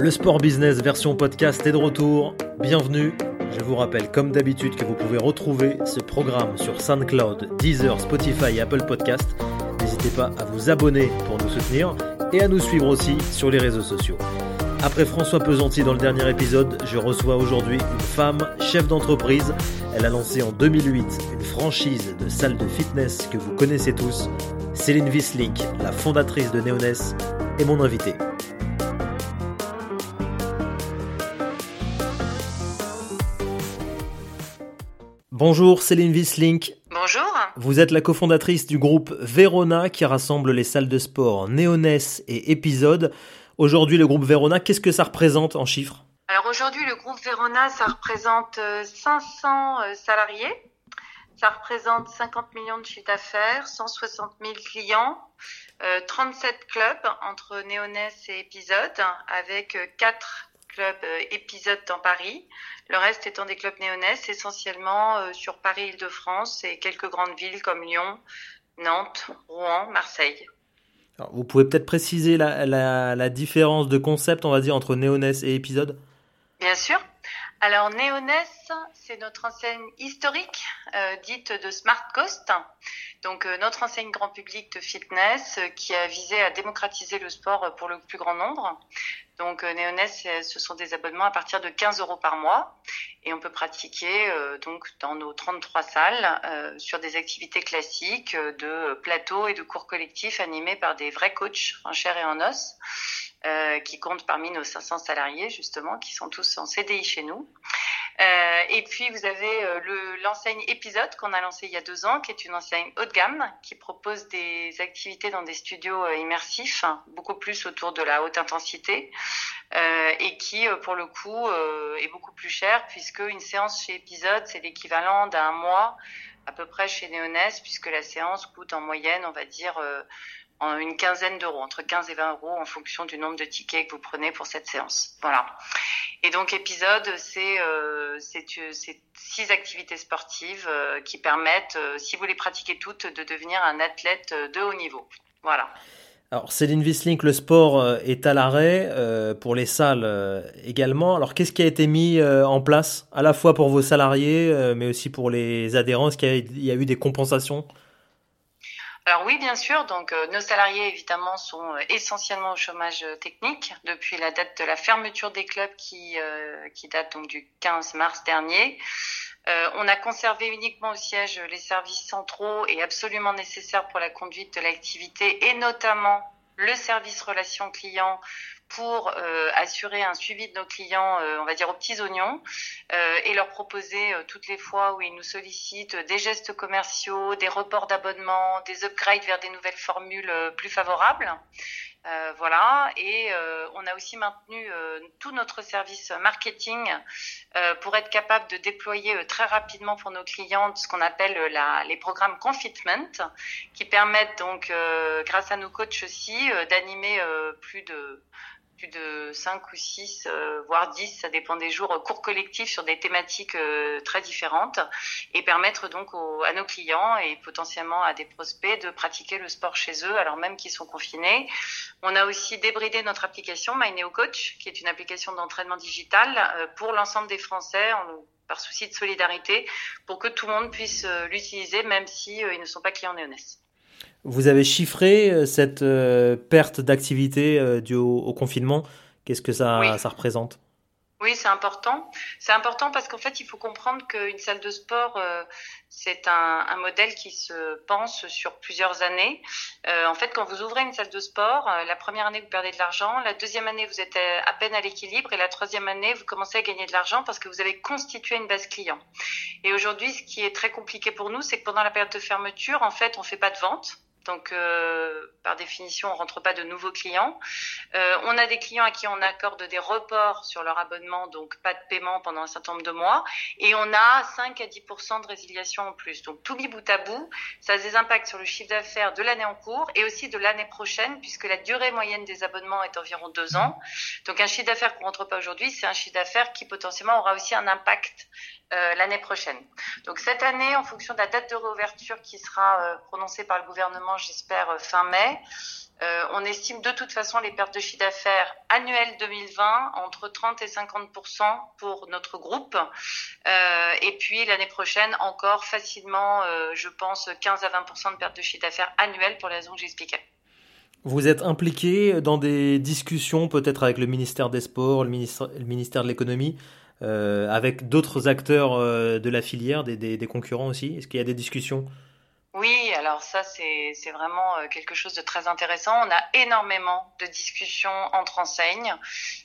Le sport business version podcast est de retour. Bienvenue. Je vous rappelle comme d'habitude que vous pouvez retrouver ce programme sur SoundCloud, Deezer, Spotify et Apple Podcast. N'hésitez pas à vous abonner pour nous soutenir et à nous suivre aussi sur les réseaux sociaux. Après François Pesanti dans le dernier épisode, je reçois aujourd'hui une femme, chef d'entreprise. Elle a lancé en 2008 une franchise de salle de fitness que vous connaissez tous. Céline Wissling, la fondatrice de Neoness, est mon invitée. Bonjour Céline Wissling. Bonjour. Vous êtes la cofondatrice du groupe Verona qui rassemble les salles de sport Neoness et Épisode. Aujourd'hui, le groupe Verona, qu'est-ce que ça représente en chiffres? Alors aujourd'hui, le groupe Verona, ça représente 500 euh, euh, salariés. Ça représente 50 millions de chiffre d'affaires, 160 000 clients, 37 euh, clubs entre Néonès et Épisode, avec 4 clubs Épisode dans Paris, le reste étant des clubs Néonès, essentiellement sur Paris-Île-de-France et quelques grandes villes comme Lyon, Nantes, Rouen, Marseille. Vous pouvez peut-être préciser la, différence de concept, on va dire, entre Néoness et épisode? Bien sûr. Alors Néoness, c'est notre enseigne historique, euh, dite de Smart Cost. Donc euh, notre enseigne grand public de fitness euh, qui a visé à démocratiser le sport pour le plus grand nombre. Donc Néoness, ce sont des abonnements à partir de 15 euros par mois et on peut pratiquer donc dans nos 33 salles sur des activités classiques de plateau et de cours collectifs animés par des vrais coachs en chair et en os. Euh, qui comptent parmi nos 500 salariés justement, qui sont tous en CDI chez nous. Euh, et puis vous avez euh, l'enseigne épisode qu'on a lancé il y a deux ans, qui est une enseigne haut de gamme, qui propose des activités dans des studios euh, immersifs, beaucoup plus autour de la haute intensité, euh, et qui pour le coup est beaucoup plus cher, puisque une séance chez épisode c'est l'équivalent d'un mois à peu près chez Neoness, puisque la séance coûte en moyenne, on va dire en une quinzaine d'euros, entre 15 et 20 euros en fonction du nombre de tickets que vous prenez pour cette séance. Voilà. Et donc épisode, c'est euh, six activités sportives euh, qui permettent, euh, si vous les pratiquez toutes, de devenir un athlète de haut niveau. Voilà. Alors Céline Wissling, le sport est à l'arrêt pour les salles également. Alors qu'est-ce qui a été mis en place à la fois pour vos salariés, mais aussi pour les adhérents? Est-ce qu'il y, a eu des compensations? Alors oui, bien sûr. Donc euh, nos salariés évidemment sont euh, essentiellement au chômage euh, technique depuis la date de la fermeture des clubs qui qui date donc du 15 mars dernier. on a conservé uniquement au siège les services centraux et absolument nécessaires pour la conduite de l'activité et notamment le service relation client pour euh, assurer un suivi de nos clients, euh, on va dire aux petits oignons, euh, et leur proposer toutes les fois où ils nous sollicitent des gestes commerciaux, des reports d'abonnement, des upgrades vers des nouvelles formules plus favorables. Voilà, et on a aussi maintenu tout notre service marketing pour être capable de déployer très rapidement pour nos clients ce qu'on appelle la, les programmes confitment, qui permettent donc, grâce à nos coachs aussi, d'animer plus de plus de 5 ou 6, euh, voire 10, ça dépend des jours, cours collectifs sur des thématiques euh, très différentes et permettre donc à nos clients et potentiellement à des prospects de pratiquer le sport chez eux alors même qu'ils sont confinés. On a aussi débridé notre application MyNeoCoach, qui est une application d'entraînement digital euh, pour l'ensemble des Français par souci de solidarité pour que tout le monde puisse l'utiliser même si ils ne sont pas clients Néonès. Vous avez chiffré euh, cette euh, perte d'activité euh, due au, confinement. Qu'est-ce que ça, ça représente? Oui, c'est important. C'est important parce qu'en fait, il faut comprendre qu'une salle de sport, c'est un, un, modèle qui se pense sur plusieurs années. Euh, en fait, quand vous ouvrez une salle de sport, la première année, vous perdez de l'argent. La deuxième année, vous êtes à peine à l'équilibre. Et la troisième année, vous commencez à gagner de l'argent parce que vous avez constitué une base client. Et aujourd'hui, ce qui est très compliqué pour nous, c'est que pendant la période de fermeture, en fait, on fait pas de vente. Donc, par définition, on rentre pas de nouveaux clients. Euh, on a des clients à qui on accorde des reports sur leur abonnement, donc pas de paiement pendant un certain nombre de mois. Et on a 5 à 10% de résiliation en plus. Donc, tout mis bout à bout, ça a des impacts sur le chiffre d'affaires de l'année en cours et aussi de l'année prochaine, puisque la durée moyenne des abonnements est environ deux ans. Donc, un chiffre d'affaires qu'on rentre pas aujourd'hui, c'est un chiffre d'affaires qui potentiellement aura aussi un impact euh, l'année prochaine. Donc cette année, en fonction de la date de réouverture qui sera euh, prononcée par le gouvernement, j'espère euh, fin mai, Euh, on estime de toute façon les pertes de chiffre d'affaires annuelles 2020 entre 30 et 50% pour notre groupe. Euh, et puis l'année prochaine, encore facilement, euh, je pense, 15 à 20% de pertes de chiffre d'affaires annuelles pour les raisons que j'expliquais. Vous êtes impliqué dans des discussions peut-être avec le ministère des Sports, le ministère, le ministère de l'économie, avec d'autres acteurs de la filière, des, des concurrents aussi? Est-ce qu'il y a des discussions? Oui, alors ça c'est vraiment euh, quelque chose de très intéressant. On a énormément de discussions entre enseignes,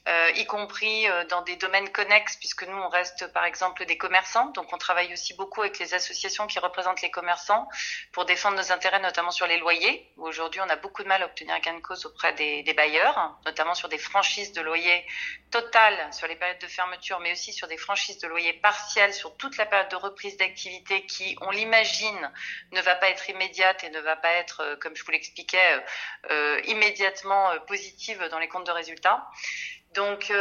euh, y compris euh, dans des domaines connexes, puisque nous on reste par exemple des commerçants, donc on travaille aussi beaucoup avec les associations qui représentent les commerçants pour défendre nos intérêts, notamment sur les loyers. Aujourd'hui on a beaucoup de mal à obtenir gain de cause auprès des, des bailleurs, notamment sur des franchises de loyers totales sur les périodes de fermeture, mais aussi sur des franchises de loyers partielles sur toute la période de reprise d'activité qui, on l'imagine, ne va pas être immédiate et ne va pas être, euh, comme je vous l'expliquais, euh, euh, immédiatement positive dans les comptes de résultats. Donc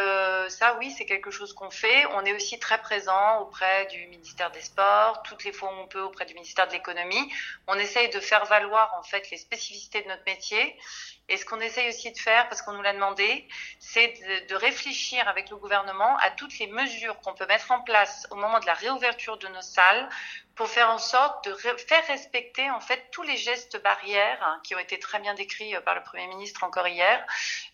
ça, oui, c'est quelque chose qu'on fait. On est aussi très présent auprès du ministère des Sports, toutes les fois où on peut auprès du ministère de l'Économie. On essaye de faire valoir en fait les spécificités de notre métier. Et ce qu'on essaye aussi de faire, parce qu'on nous l'a demandé, c'est de, réfléchir avec le gouvernement à toutes les mesures qu'on peut mettre en place au moment de la réouverture de nos salles pour faire en sorte de faire respecter en fait tous les gestes barrières hein, qui ont été très bien décrits euh, par le Premier ministre encore hier,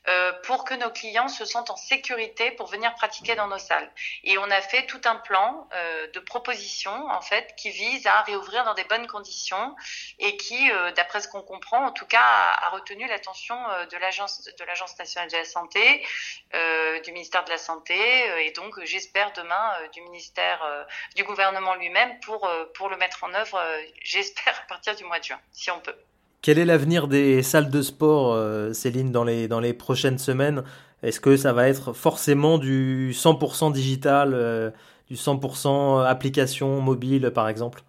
euh, pour que nos clients se sentent en sécurité pour venir pratiquer dans nos salles. Et on a fait tout un plan euh, de propositions en fait qui vise à réouvrir dans des bonnes conditions et qui, d'après ce qu'on comprend, en tout cas, a retenu l'attention euh, de l'agence de l'agence nationale de la santé, euh, du ministère de la santé et donc j'espère demain du ministère du gouvernement lui-même pour pour le mettre en œuvre, euh, j'espère, à partir du mois de juin, si on peut. Quel est l'avenir des salles de sport, euh, Céline, dans les, dans les prochaines semaines? Est-ce que ça va être forcément du 100% digital, euh, du 100% application mobile, par exemple?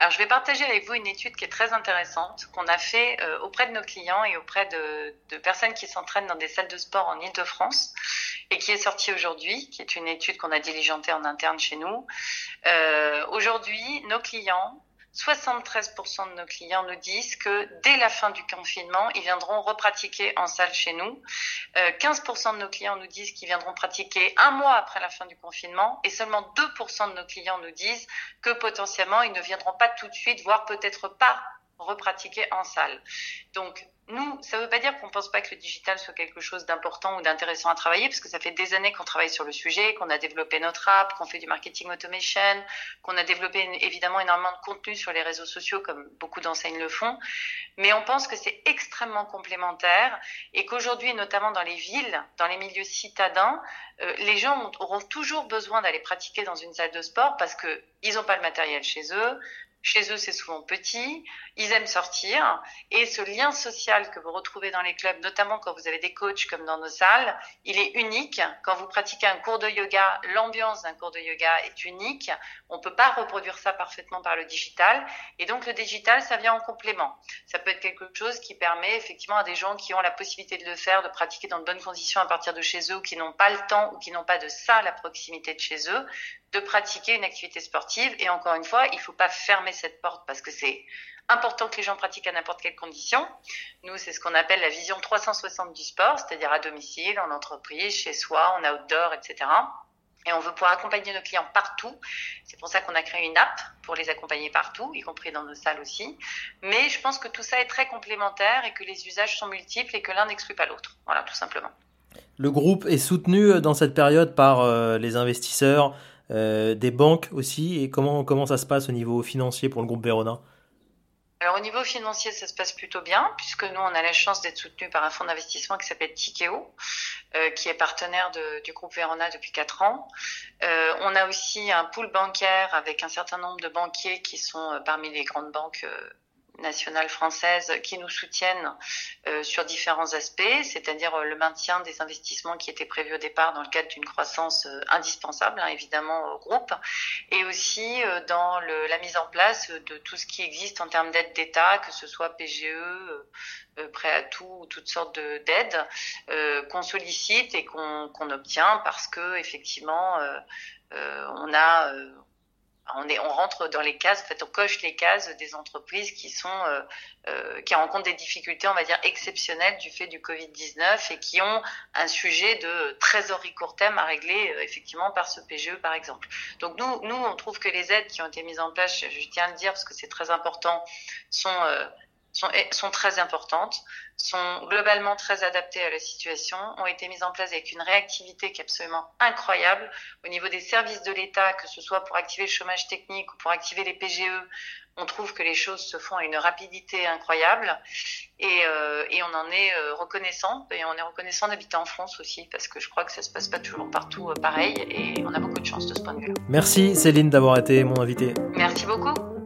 Alors, je vais partager avec vous une étude qui est très intéressante qu'on a fait auprès de nos clients et auprès de, de personnes qui s'entraînent dans des salles de sport en Ile-de-France et qui est sortie aujourd'hui, qui est une étude qu'on a diligentée en interne chez nous. Euh, aujourd'hui, nos clients 73% de nos clients nous disent que dès la fin du confinement, ils viendront repratiquer en salle chez nous. 15% euh, de nos clients nous disent qu'ils viendront pratiquer un mois après la fin du confinement et seulement 2% de nos clients nous disent que potentiellement ils ne viendront pas tout de suite, voire peut-être pas repratiquer en salle. Donc, nous, ça ne veut pas dire qu'on ne pense pas que le digital soit quelque chose d'important ou d'intéressant à travailler, parce que ça fait des années qu'on travaille sur le sujet, qu'on a développé notre app, qu'on fait du marketing automation, qu'on a développé évidemment énormément de contenu sur les réseaux sociaux, comme beaucoup d'enseignes le font. Mais on pense que c'est extrêmement complémentaire et qu'aujourd'hui, notamment dans les villes, dans les milieux citadins, euh, les gens auront toujours besoin d'aller pratiquer dans une salle de sport parce qu'ils n'ont pas le matériel chez eux, chez eux, c'est souvent petit, ils aiment sortir, et ce lien social que vous retrouvez dans les clubs, notamment quand vous avez des coachs comme dans nos salles, il est unique. Quand vous pratiquez un cours de yoga, l'ambiance d'un cours de yoga est unique. On peut pas reproduire ça parfaitement par le digital, et donc le digital, ça vient en complément. Ça peut être quelque chose qui permet effectivement à des gens qui ont la possibilité de le faire, de pratiquer dans de bonnes conditions à partir de chez eux, qui n'ont pas le temps, ou qui n'ont pas de salle à proximité de chez eux, de pratiquer une activité sportive. Et encore une fois, il ne faut pas fermer cette porte parce que c'est important que les gens pratiquent à n'importe quelle condition. Nous, c'est ce qu'on appelle la vision 360 du sport, c'est-à-dire à domicile, en entreprise, chez soi, en outdoor, etc. Et on veut pouvoir accompagner nos clients partout. C'est pour ça qu'on a créé une app pour les accompagner partout, y compris dans nos salles aussi. Mais je pense que tout ça est très complémentaire et que les usages sont multiples et que l'un n'exclut pas l'autre. Voilà, tout simplement. Le groupe est soutenu dans cette période par euh, les investisseurs, euh, des banques aussi Et comment, comment ça se passe au niveau financier pour le groupe Verona alors au niveau financier, ça se passe plutôt bien, puisque nous, on a la chance d'être soutenu par un fonds d'investissement qui s'appelle Tikeo, euh, qui est partenaire du groupe Verona depuis quatre ans. Euh, on a aussi un pool bancaire avec un certain nombre de banquiers qui sont parmi les grandes banques nationales françaises qui nous soutiennent euh, sur différents aspects, c'est-à-dire euh, le maintien des investissements qui étaient prévus au départ dans le cadre d'une croissance euh, indispensable, hein, évidemment, au groupe, et aussi dans le, la mise en place de tout ce qui existe en termes d'aide d'État, que ce soit PGE, prêt à tout, ou toutes sortes d'aides qu'on sollicite et qu'on obtient parce que effectivement, on a on, est, on rentre dans les cases, en fait, on coche les cases des entreprises qui sont euh, euh, qui rencontrent des difficultés, on va dire exceptionnelles du fait du Covid 19 et qui ont un sujet de trésorerie court terme à régler euh, effectivement par ce PGE par exemple. Donc nous, nous, on trouve que les aides qui ont été mises en place, je tiens à le dire parce que c'est très important, sont sont, sont, très importantes, sont globalement très adaptées à la situation, ont été mises en place avec une réactivité qui est absolument incroyable au niveau des services de l'État, que ce soit pour activer le chômage technique ou pour activer les PGE. On trouve que les choses se font à une rapidité incroyable et, euh, et on en est euh, reconnaissant et on est reconnaissant d'habiter en France aussi parce que je crois que ça se passe pas toujours partout euh, pareil et on a beaucoup de chance de ce point de vue-là. Merci Céline d'avoir été mon invité. Merci beaucoup.